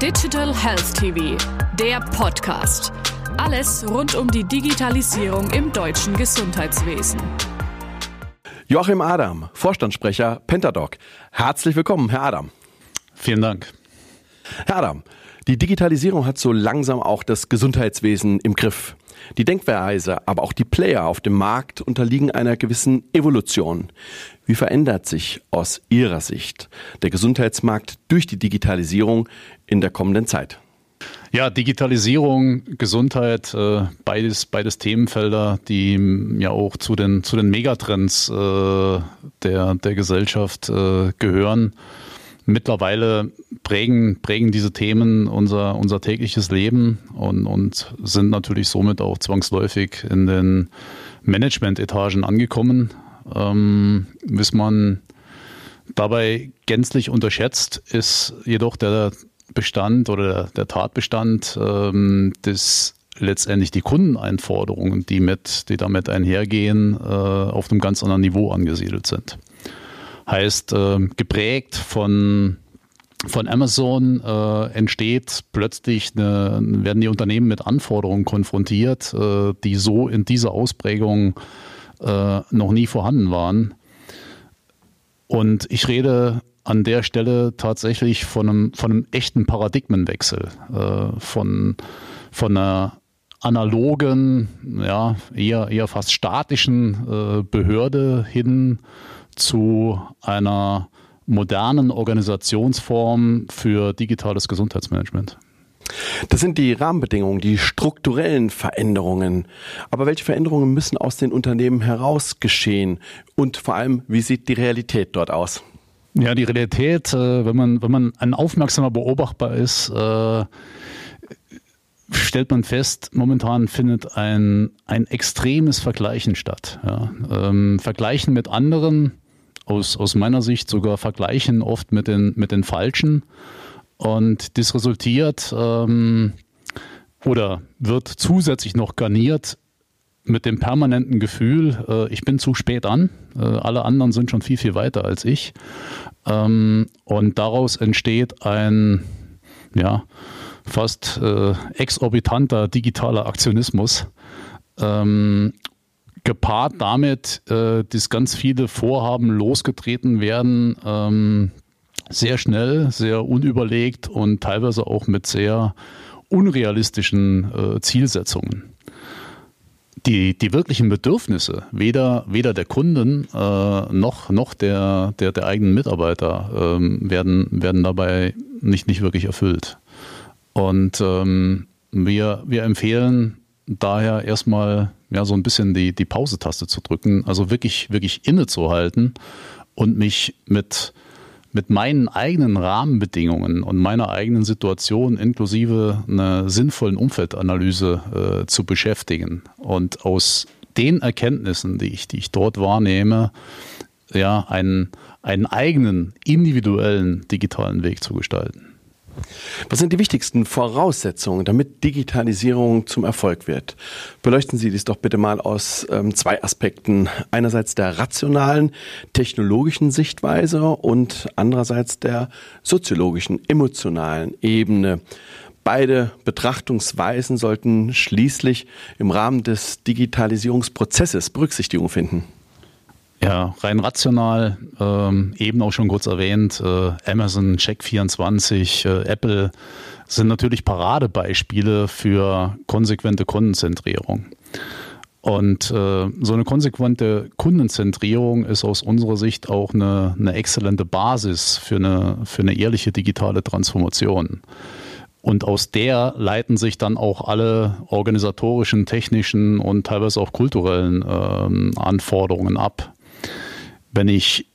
Digital Health TV, der Podcast. Alles rund um die Digitalisierung im deutschen Gesundheitswesen. Joachim Adam, Vorstandssprecher Pentadoc. Herzlich willkommen, Herr Adam. Vielen Dank. Herr Adam, die Digitalisierung hat so langsam auch das Gesundheitswesen im Griff. Die Denkweise, aber auch die Player auf dem Markt unterliegen einer gewissen Evolution. Wie verändert sich aus Ihrer Sicht der Gesundheitsmarkt durch die Digitalisierung in der kommenden Zeit? Ja, Digitalisierung, Gesundheit, äh, beides, beides Themenfelder, die ja auch zu den, zu den Megatrends äh, der, der Gesellschaft äh, gehören mittlerweile prägen, prägen diese Themen unser, unser tägliches Leben und, und sind natürlich somit auch zwangsläufig in den Management-Etagen angekommen. Ähm, was man dabei gänzlich unterschätzt, ist jedoch der Bestand oder der Tatbestand, ähm, des letztendlich die Kundeneinforderungen, die mit, die damit einhergehen, äh, auf einem ganz anderen Niveau angesiedelt sind. Heißt, äh, geprägt von von Amazon äh, entsteht plötzlich eine, werden die Unternehmen mit Anforderungen konfrontiert, äh, die so in dieser Ausprägung äh, noch nie vorhanden waren. Und ich rede an der Stelle tatsächlich von einem, von einem echten Paradigmenwechsel, äh, von, von einer analogen, ja, eher, eher fast statischen äh, Behörde hin zu einer modernen Organisationsform für digitales Gesundheitsmanagement. Das sind die Rahmenbedingungen, die strukturellen Veränderungen. Aber welche Veränderungen müssen aus den Unternehmen heraus geschehen? Und vor allem, wie sieht die Realität dort aus? Ja, die Realität, äh, wenn man, wenn man ein aufmerksamer Beobachter ist, äh, stellt man fest, momentan findet ein, ein extremes Vergleichen statt. Ja. Ähm, Vergleichen mit anderen, aus, aus meiner Sicht sogar vergleichen oft mit den, mit den Falschen. Und das resultiert ähm, oder wird zusätzlich noch garniert mit dem permanenten Gefühl, äh, ich bin zu spät an, äh, alle anderen sind schon viel, viel weiter als ich. Ähm, und daraus entsteht ein, ja, fast äh, exorbitanter digitaler Aktionismus. Ähm, gepaart damit, äh, dass ganz viele Vorhaben losgetreten werden, ähm, sehr schnell, sehr unüberlegt und teilweise auch mit sehr unrealistischen äh, Zielsetzungen. Die, die wirklichen Bedürfnisse weder, weder der Kunden äh, noch, noch der, der, der eigenen Mitarbeiter ähm, werden, werden dabei nicht, nicht wirklich erfüllt. Und ähm, wir, wir empfehlen daher erstmal ja, so ein bisschen die, die Pause-Taste zu drücken, also wirklich, wirklich innezuhalten und mich mit, mit meinen eigenen Rahmenbedingungen und meiner eigenen Situation inklusive einer sinnvollen Umfeldanalyse äh, zu beschäftigen und aus den Erkenntnissen, die ich, die ich dort wahrnehme, ja, einen, einen eigenen individuellen digitalen Weg zu gestalten. Was sind die wichtigsten Voraussetzungen, damit Digitalisierung zum Erfolg wird? Beleuchten Sie dies doch bitte mal aus ähm, zwei Aspekten. Einerseits der rationalen, technologischen Sichtweise und andererseits der soziologischen, emotionalen Ebene. Beide Betrachtungsweisen sollten schließlich im Rahmen des Digitalisierungsprozesses Berücksichtigung finden. Ja, rein rational, ähm, eben auch schon kurz erwähnt, äh, Amazon, Check24, äh, Apple sind natürlich Paradebeispiele für konsequente Kundenzentrierung. Und äh, so eine konsequente Kundenzentrierung ist aus unserer Sicht auch eine, eine exzellente Basis für eine, für eine ehrliche digitale Transformation. Und aus der leiten sich dann auch alle organisatorischen, technischen und teilweise auch kulturellen ähm, Anforderungen ab wenn ich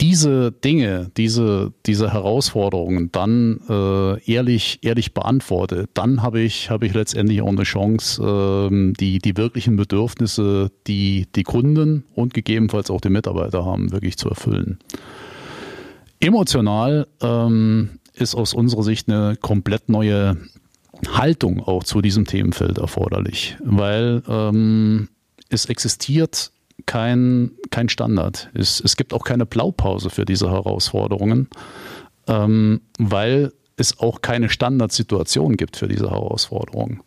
diese Dinge, diese, diese Herausforderungen dann äh, ehrlich, ehrlich beantworte, dann habe ich, habe ich letztendlich auch eine Chance, äh, die, die wirklichen Bedürfnisse, die die Kunden und gegebenenfalls auch die Mitarbeiter haben, wirklich zu erfüllen. Emotional ähm, ist aus unserer Sicht eine komplett neue Haltung auch zu diesem Themenfeld erforderlich, weil ähm, es existiert kein, kein Standard. Es, es gibt auch keine Blaupause für diese Herausforderungen. ähm, weil es auch keine Standardsituation gibt für diese Herausforderung.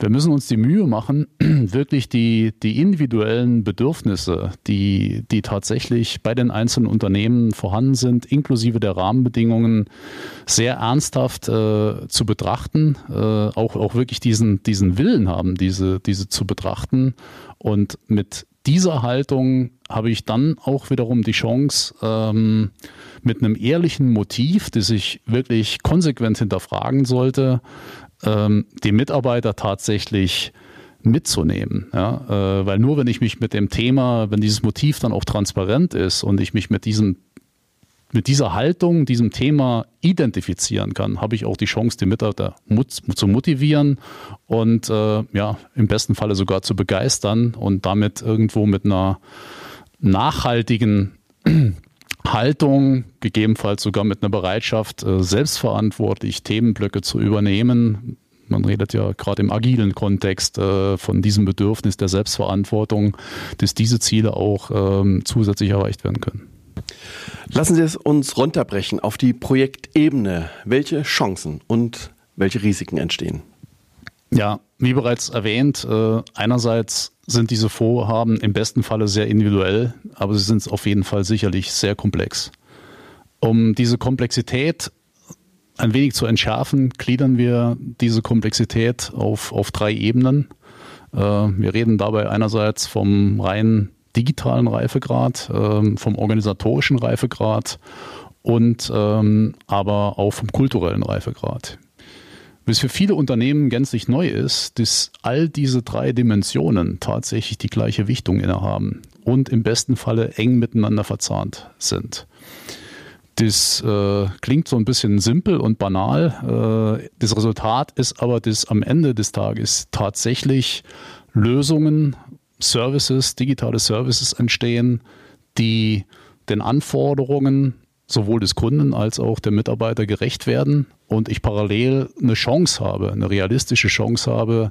Wir müssen uns die Mühe machen, wirklich die, die individuellen Bedürfnisse, die, die tatsächlich bei den einzelnen Unternehmen vorhanden sind, inklusive der Rahmenbedingungen, sehr ernsthaft äh, zu betrachten, äh, auch, auch wirklich diesen, diesen Willen haben, diese, diese zu betrachten und mit dieser Haltung habe ich dann auch wiederum die Chance, ähm, mit einem ehrlichen Motiv, das ich wirklich konsequent hinterfragen sollte, ähm, die Mitarbeiter tatsächlich mitzunehmen. Ja? Äh, weil nur wenn ich mich mit dem Thema, wenn dieses Motiv dann auch transparent ist und ich mich mit diesem mit dieser Haltung, diesem Thema identifizieren kann, habe ich auch die Chance, die Mitarbeiter zu motivieren und äh, ja, im besten Falle sogar zu begeistern und damit irgendwo mit einer nachhaltigen Haltung, gegebenenfalls sogar mit einer Bereitschaft, äh, selbstverantwortlich Themenblöcke zu übernehmen. Man redet ja gerade im agilen Kontext äh, von diesem Bedürfnis der Selbstverantwortung, dass diese Ziele auch ähm, zusätzlich erreicht werden können. Lassen Sie es uns runterbrechen auf die Projektebene. Welche Chancen und welche Risiken entstehen? Ja, wie bereits erwähnt, äh, einerseits sind diese Vorhaben im besten Falle sehr individuell, aber sie sind auf jeden Fall sicherlich sehr komplex. Um diese Komplexität ein wenig zu entschärfen, gliedern wir diese Komplexität auf, auf drei Ebenen. Äh, wir reden dabei einerseits vom rein digitalen Reifegrad, ähm, vom organisatorischen Reifegrad und ähm, aber auch vom kulturellen Reifegrad. Was für viele Unternehmen gänzlich neu ist, dass all diese drei Dimensionen tatsächlich die gleiche Wichtung innehaben und im besten Falle eng miteinander verzahnt sind. Das äh, klingt so ein bisschen simpel und banal. Äh, das Resultat ist aber, dass am Ende des Tages tatsächlich Lösungen Services, digitale Services entstehen, die den Anforderungen sowohl des Kunden als auch der Mitarbeiter gerecht werden und ich parallel eine Chance habe, eine realistische Chance habe,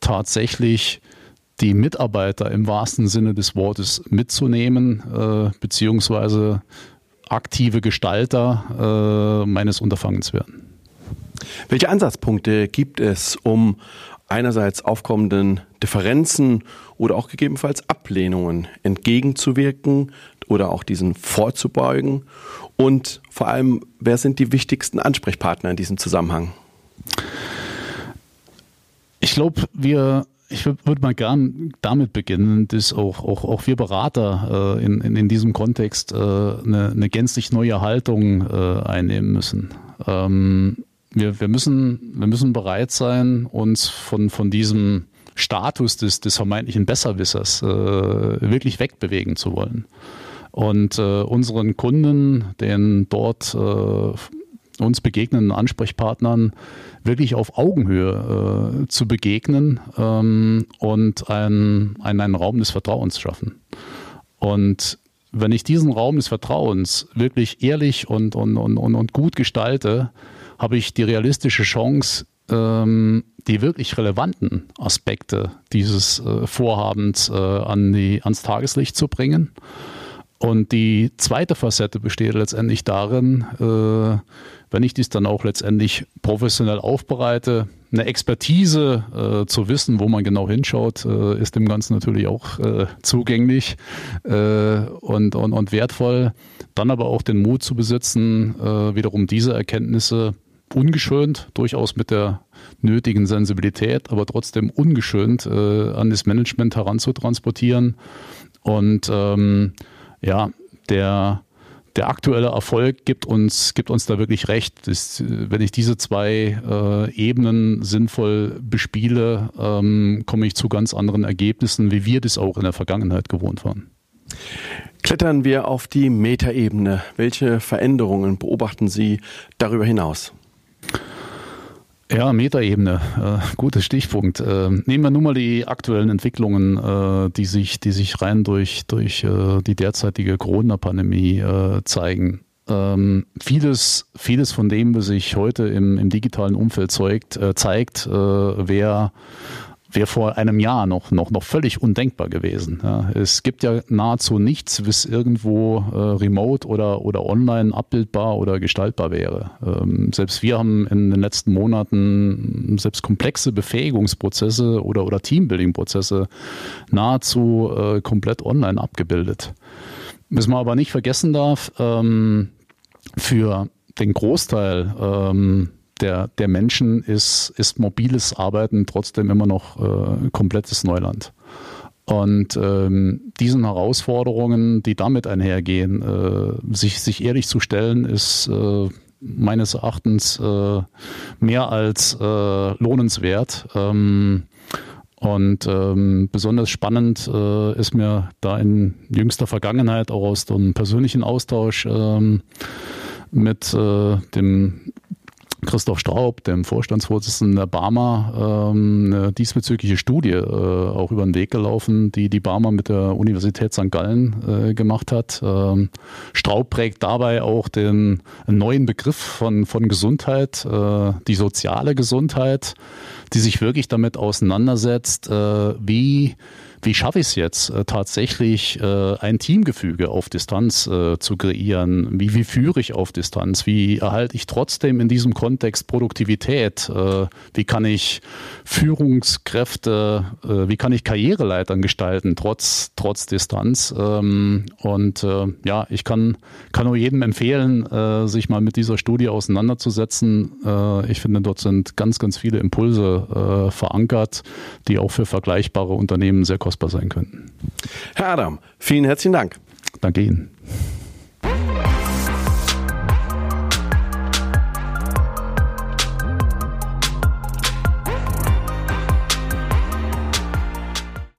tatsächlich die Mitarbeiter im wahrsten Sinne des Wortes mitzunehmen, äh, beziehungsweise aktive Gestalter äh, meines Unterfangens werden. Welche Ansatzpunkte gibt es, um einerseits aufkommenden Differenzen oder auch gegebenenfalls Ablehnungen entgegenzuwirken oder auch diesen vorzubeugen? Und vor allem, wer sind die wichtigsten Ansprechpartner in diesem Zusammenhang? Ich glaube, wir ich würde mal gern damit beginnen, dass auch, auch, auch wir Berater äh, in, in, in diesem Kontext äh, eine, eine gänzlich neue Haltung äh, einnehmen müssen. Ähm, wir, wir, müssen, wir müssen bereit sein, uns von, von diesem Status des, des vermeintlichen Besserwissers äh, wirklich wegbewegen zu wollen. Und äh, unseren Kunden, den dort äh, uns begegnenden Ansprechpartnern, wirklich auf Augenhöhe äh, zu begegnen ähm, und einen, einen, einen Raum des Vertrauens schaffen. Und wenn ich diesen Raum des Vertrauens wirklich ehrlich und, und, und, und gut gestalte, habe ich die realistische Chance, ähm, die wirklich relevanten Aspekte dieses äh, Vorhabens äh, an die, ans Tageslicht zu bringen. Und die zweite Facette besteht letztendlich darin, äh, wenn ich dies dann auch letztendlich professionell aufbereite, eine Expertise äh, zu wissen, wo man genau hinschaut, äh, ist dem Ganzen natürlich auch äh, zugänglich äh, und, und, und wertvoll. Dann aber auch den Mut zu besitzen, äh, wiederum diese Erkenntnisse ungeschönt, durchaus mit der nötigen Sensibilität, aber trotzdem ungeschönt äh, an das Management heranzutransportieren. Und ähm, ja, der, der aktuelle Erfolg gibt uns, gibt uns da wirklich recht. Das, wenn ich diese zwei äh, Ebenen sinnvoll bespiele, ähm, komme ich zu ganz anderen Ergebnissen, wie wir das auch in der Vergangenheit gewohnt waren. Klettern wir auf die Metaebene. Welche Veränderungen beobachten Sie darüber hinaus? Ja, Metaebene, äh, gutes Stichpunkt. Äh, nehmen wir nun mal die aktuellen Entwicklungen, äh, die sich, die sich rein durch, durch äh, die derzeitige Corona-Pandemie äh, zeigen. Ähm, vieles, vieles von dem, was sich heute im, im digitalen Umfeld zeugt, äh, zeigt, wer wäre vor einem Jahr noch, noch, noch völlig undenkbar gewesen. Ja, es gibt ja nahezu nichts, was irgendwo äh, remote oder, oder online abbildbar oder gestaltbar wäre. Ähm, selbst wir haben in den letzten Monaten selbst komplexe Befähigungsprozesse oder, oder Teambuilding-Prozesse nahezu äh, komplett online abgebildet. Was man aber nicht vergessen darf, ähm, für den Großteil ähm, der, der Menschen ist, ist mobiles Arbeiten trotzdem immer noch äh, komplettes Neuland. Und ähm, diesen Herausforderungen, die damit einhergehen, äh, sich, sich ehrlich zu stellen, ist äh, meines Erachtens äh, mehr als äh, lohnenswert. Ähm, und ähm, besonders spannend äh, ist mir da in jüngster Vergangenheit auch aus dem persönlichen Austausch ähm, mit äh, dem Christoph Straub, dem Vorstandsvorsitzenden der Barmer, ähm, eine diesbezügliche Studie äh, auch über den Weg gelaufen, die die Barmer mit der Universität St. Gallen äh, gemacht hat. Ähm, Straub prägt dabei auch den neuen Begriff von, von Gesundheit, äh, die soziale Gesundheit, die sich wirklich damit auseinandersetzt, wie wie schaffe ich es jetzt äh, tatsächlich äh, ein Teamgefüge auf Distanz äh, zu kreieren? Wie, wie führe ich auf Distanz? Wie erhalte ich trotzdem in diesem Kontext Produktivität? Wie kann ich Führungskräfte, wie kann ich Karriereleitern gestalten trotz, trotz Distanz? Ähm, und ja, ich kann, kann nur jedem empfehlen, sich mal mit dieser Studie auseinanderzusetzen. Ich finde, dort sind ganz, ganz viele Impulse verankert, die auch für vergleichbare Unternehmen sehr kostbar sein könnten. Herr Adam, vielen herzlichen Dank. Danke Ihnen.